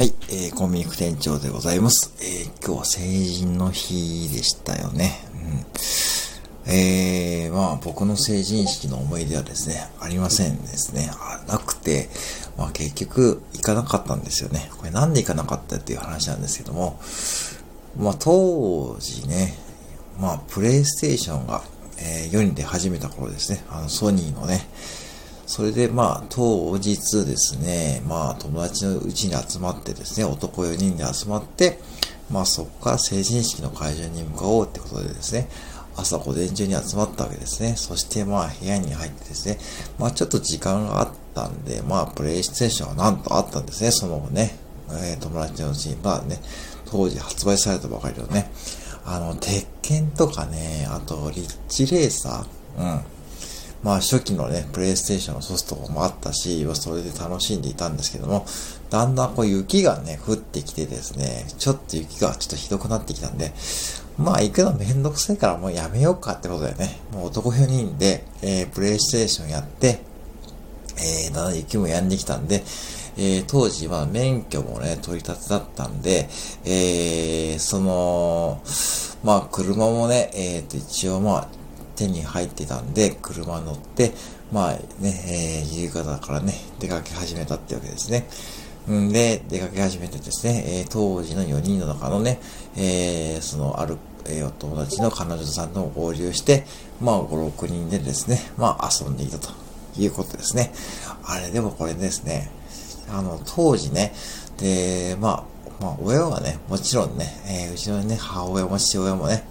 はい、えー、コンビニ副店長でございます。えー、今日は成人の日でしたよね。うん。えー、まあ僕の成人式の思い出はですね、ありませんですね。あなくて、まあ結局行かなかったんですよね。これなんで行かなかったっていう話なんですけども、まあ当時ね、まあプレイステーションが、えー、世に出始めた頃ですね、あのソニーのね、それでまあ当日ですね、まあ友達のうちに集まってですね、男4人で集まって、まあそこから成人式の会場に向かおうってことでですね、朝午前中に集まったわけですね。そしてまあ部屋に入ってですね、まあちょっと時間があったんで、まあプレイステーションはなんとあったんですね、その後ね。えー、友達のうちに、まあね、当時発売されたばかりのね、あの、鉄拳とかね、あとリッチレーサー、うん。まあ初期のね、プレイステーションのソフトもあったし、それで楽しんでいたんですけども、だんだんこう雪がね、降ってきてですね、ちょっと雪がちょっとひどくなってきたんで、まあ行くのめんどくさいからもうやめようかってことでね、もう男4人で、えー、プレイステーションやって、えー、だんだん雪も止んできたんで、えー、当時は免許もね、取り立てだったんで、えー、その、まあ車もね、えー、と一応まあ手に入ってたんで、車乗って、まあね、えー、夕方からね、出かけ始めたってわけですね。んで、出かけ始めてですね、えー、当時の4人の中のね、えー、そのある、えー、お友達の彼女さんとも合流して、まあ5、6人でですね、まあ遊んでいたということですね。あれ、でもこれですね、あの、当時ね、で、まあ、まあ、親はね、もちろんね、えー、うちのね、母親も父親もね、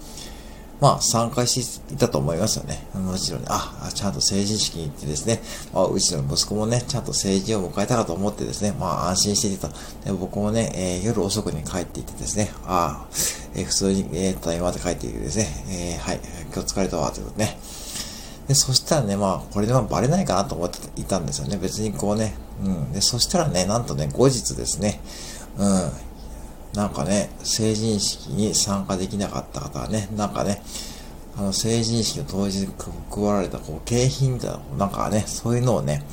まあ、参加していたと思いますよね。もちろん、あ、ちゃんと成人式に行ってですね、まあ、うちの息子もね、ちゃんと成人を迎えたかと思ってですね、まあ、安心していたと。で僕もね、えー、夜遅くに帰っていてですね、あえー、普通に、えー、ただいまで帰っていてですね、えー、はい、今日疲れたわ、ということね。で、そしたらね、まあ、これでまあバレないかなと思っていたんですよね。別にこうね、うん。で、そしたらね、なんとね、後日ですね、うん、なんかね、成人式に参加できなかった方はね、なんかね、あの、成人式の当日配られた、こう、景品みたいな、なんかね、そういうのをね、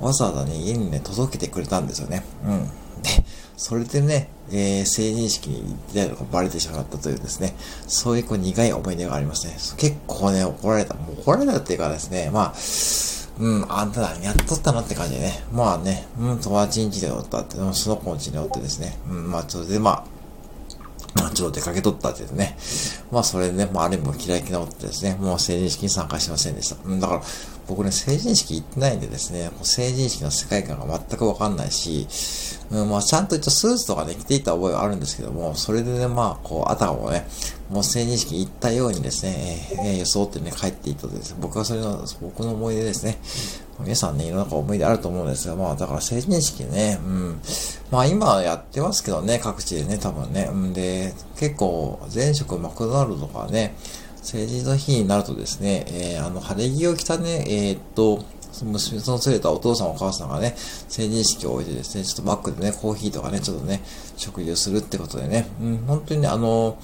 わざわざね、家にね、届けてくれたんですよね。うん。で、それでね、えー、成人式に行ってたのがバレてしまったというですね、そういうこう苦い思い出がありますね。結構ね、怒られた。もう怒られたっていうかですね、まあ、うん、あんた何やっとったのって感じでね。まあね、うん、友達ん家でおったって、その子の家におってですね。うん、まあ、それでまあ、まあ、ちょっと出かけとったってですね。まあ、それでね、まあ、あれも嫌い気直ってですね、もう成人式に参加しませんでした。うん、だから、僕ね、成人式行ってないんでですね、もう成人式の世界観が全くわかんないし、うん、まあ、ちゃんと一応スーツとかね、着ていた覚えはあるんですけども、それでね、まあ、こう、あたかもね、もう成人式行ったようにですね、えー、装ってね、帰っていったとですね、僕はそれの、僕の思い出ですね。皆さんね、いろんな思い出あると思うんですが、まあ、だから成人式ね、うん。まあ、今やってますけどね、各地でね、多分ね。んで、結構、前職マクドナルドとかね、成人の日になるとですね、えー、あの、晴れ着を着たね、えー、っと、その娘その連れたお父さんお母さんがね、成人式を置いてですね、ちょっとバックでね、コーヒーとかね、ちょっとね、食事をするってことでね、うん、本当にね、あの、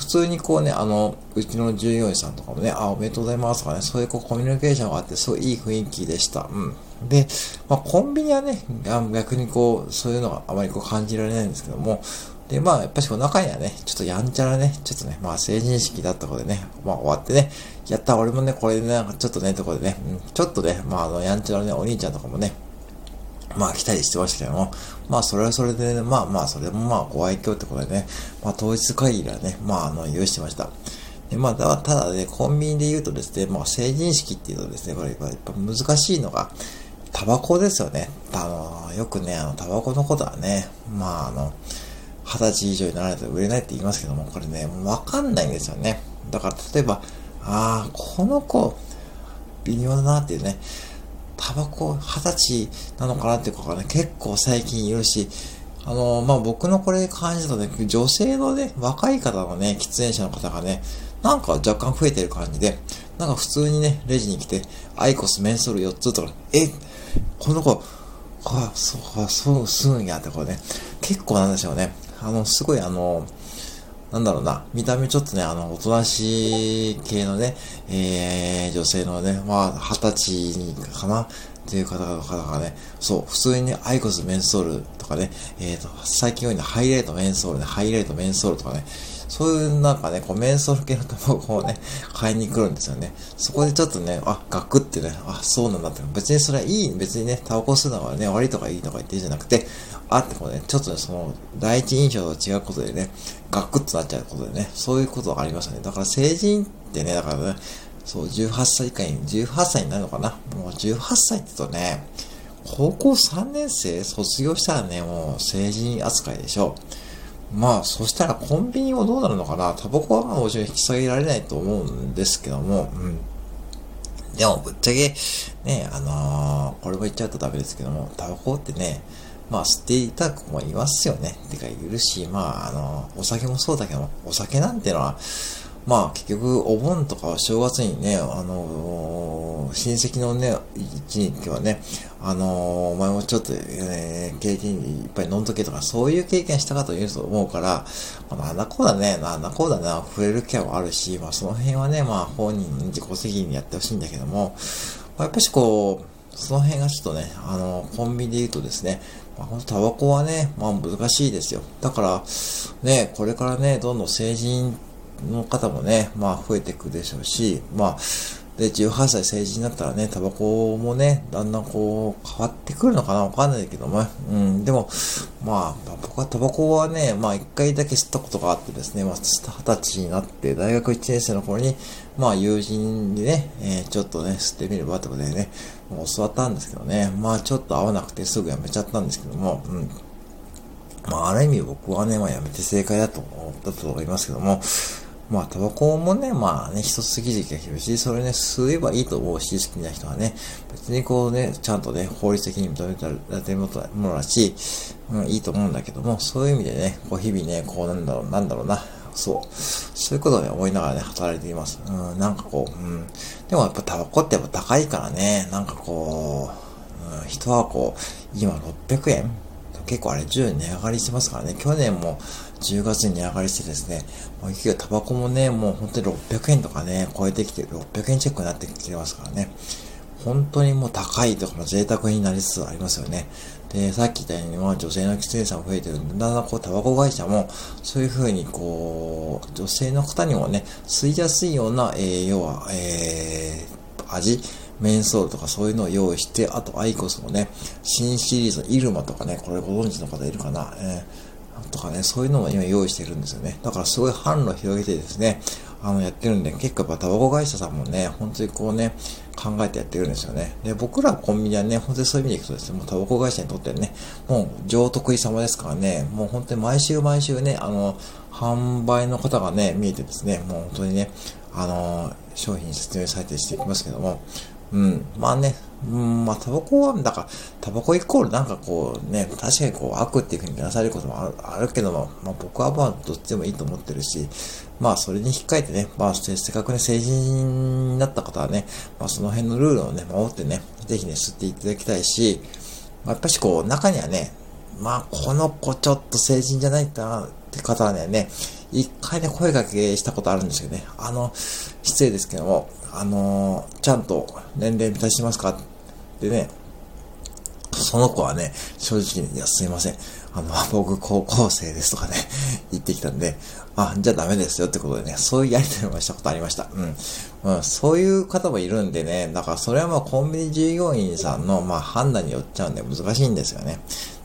普通にこうね、あの、うちの従業員さんとかもね、あ、おめでとうございますとかね、そういうこうコミュニケーションがあって、すごいいい雰囲気でした。うん。で、まあ、コンビニはね、逆にこう、そういうのがあまりこう感じられないんですけども、で、まあ、やっぱしこの中にはね、ちょっとやんちゃなね、ちょっとね、まあ、成人式だったことでね、まあ、終わってね、やった、俺もね、これで、なんかちょっとね、とこでね、うん、ちょっとね、まあ、あの、やんちゃなね、お兄ちゃんとかもね、まあ、来たりしてましたけども、まあ、それはそれでね、まあまあ、それもまあ、ご愛嬌ってことでね、まあ、当日限りはね、まあ、あの、許してました。でまあ、ただね、コンビニで言うとですね、まあ、成人式っていうとですね、これ、やっぱ難しいのが、タバコですよね。あの、よくね、あの、タバコのことはね、まあ、あの、二十歳以上にならないと売れないって言いますけども、これね、わかんないんですよね。だから、例えば、ああ、この子、微妙だなっていうね、タバコ二十歳なのかなっていう子がね、結構最近いるし、あの、まあ、僕のこれ感じだとね、女性のね、若い方のね、喫煙者の方がね、なんか若干増えてる感じで、なんか普通にね、レジに来て、アイコスメンソール4つとか、え、この子、あ、そう、そう、すんやってこれね、結構なんでしょうね。あの、すごいあの、なんだろうな、見た目ちょっとね、あの、おとなしい系のね、えー、女性のね、まあ、二十歳かな。っていう方々がね、そう、普通にね、アイコスメンソールとかね、えっ、ー、と、最近多いのハイライトメンソールね、ハイライトメンソールとかね、そういうなんかね、こうメンソール系のタバコをね、買いに来るんですよね。そこでちょっとね、あ、ガクってね、あ、そうなんだって。別にそれはいい、別にね、タバコ吸うのはね、悪いとかいいとか言ってるじゃなくて、あってこうね、ちょっとね、その、第一印象と違うことでね、ガクッとなっちゃうことでね、そういうことがありましたね。だから成人ってね、だからね、そう、18歳以下に、18歳になるのかな？もう18歳って言うとね、高校3年生卒業したらね、もう成人扱いでしょう。まあ、そしたらコンビニもどうなるのかなタバコはまあもちろん引き下げられないと思うんですけども、うん。でも、ぶっちゃけ、ね、あのー、これも言っちゃうとダメですけども、タバコってね、まあ、吸っていた子もいますよね。てか、いるし、まあ、あのー、お酒もそうだけども、お酒なんてのは、まあ結局お盆とか正月にね、あのー、親戚のね、一日はね、あのー、お前もちょっと、えー、経験いっぱい飲んどけとか、そういう経験したかと言うと思うから、まあ、なんだこうだね、なんだこうだな、触れる機会はあるし、まあその辺はね、まあ本人の自己責任にやってほしいんだけども、まあ、やっぱしこう、その辺がちょっとね、あの、コンビニで言うとですね、まあ、ほんとタバコはね、まあ難しいですよ。だから、ね、これからね、どんどん成人の方もね、まあ増えていくでしょうし、まあ、で、18歳成人になったらね、タバコもね、だんだんこう、変わってくるのかなわかんないけども、うん、でも、まあ、僕はタバコはね、まあ一回だけ吸ったことがあってですね、まあ、二十歳になって、大学1年生の頃に、まあ友人にね、えー、ちょっとね、吸ってみればってことでね、もう教わったんですけどね、まあちょっと合わなくてすぐやめちゃったんですけども、うん。まあある意味僕はね、まあやめて正解だと思ったと思いますけども、まあ、タバコもね、まあね、一つき時期が広いし、それね、吸えばいいと思うし、好きな人はね、別にこうね、ちゃんとね、法律的に認めたられてるものだし、うん、いいと思うんだけども、そういう意味でね、こう日々ね、こうなんだろう、なんだろうな、そう。そういうことをね、思いながらね、働いています。うん、なんかこう、うん。でもやっぱタバコってやっぱ高いからね、なんかこう、うん、人はこう、今600円結構あれ10円値上がりしてますからね。去年も10月に値上がりしてですね、もうタバコもね、もう本当に600円とかね、超えてきて、600円チェックになってきてますからね。本当にもう高いとかも贅沢になりつつありますよね。で、さっき言ったように、まあ女性の喫煙者も増えてるんで、だんだんこうタバコ会社も、そういうふうにこう、女性の方にもね、吸いやすいような、えー、要は、えー、味、メンソールとかそういうのを用意して、あとアイコスもね、新シリーズのイルマとかね、これご存知の方いるかな、えーとかね、そういうのも今用意してるんですよね。だからすごい販路を広げてですね、あの、やってるんで、結構やっぱタバコ会社さんもね、本当にこうね、考えてやってるんですよね。で、僕らコンビニはね、本当にそういう意味でいくとですね、もうタバコ会社にとってね、もう上得意様ですからね、もう本当に毎週毎週ね、あの、販売の方がね、見えてですね、もう本当にね、あの、商品説明されてしていきますけども、うん、まあね、うん、まあ、タバコは、だから、タバコイコールなんかこうね、確かにこう悪っていうふうに見なされることもあるあるけども、まあ僕はまあどっちでもいいと思ってるし、まあそれに引っかえてね、まあせっかくね、成人になった方はね、まあその辺のルールをね、守ってね、ぜひね、吸っていただきたいし、まあ、やっぱしこう、中にはね、まあこの子ちょっと成人じゃないかなって方はね、一回ね、声掛けしたことあるんですけどね、あの、失礼ですけども、あの、ちゃんと年齢満たしてますか？ってね、その子はね、正直に、いや、すいません。あの、僕、高校生ですとかね、言ってきたんで、あ、じゃあダメですよってことでね、そういうやりとりもしたことありました。うん。うん、そういう方もいるんでね、だからそれはまあコンビニ従業員さんのまあ判断によっちゃうんで難しいんですよね。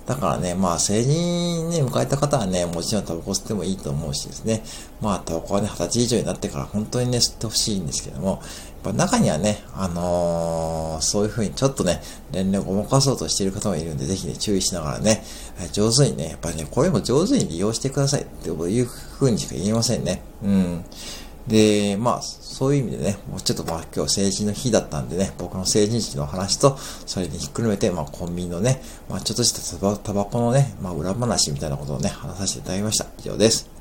だからね、まあ成人に迎えた方はね、もちろんタバコ吸ってもいいと思うしですね、まあタバコはね、二十歳以上になってから本当にね、吸ってほしいんですけども、やっぱ中にはね、あのー、そういう風にちょっとね、年齢をごまかそうとしている方もいるんで、ぜひね、注意しながらね、上手にね、やっぱりね、これも上手に利用してくださいっていう風にしか言えませんね。うん。で、まあ、そういう意味でね、もうちょっとまあ今日成人の日だったんでね、僕の成人式の話と、それにひっくるめて、まあコンビニのね、まあちょっとしたタバコのね、まあ裏話みたいなことをね、話させていただきました。以上です。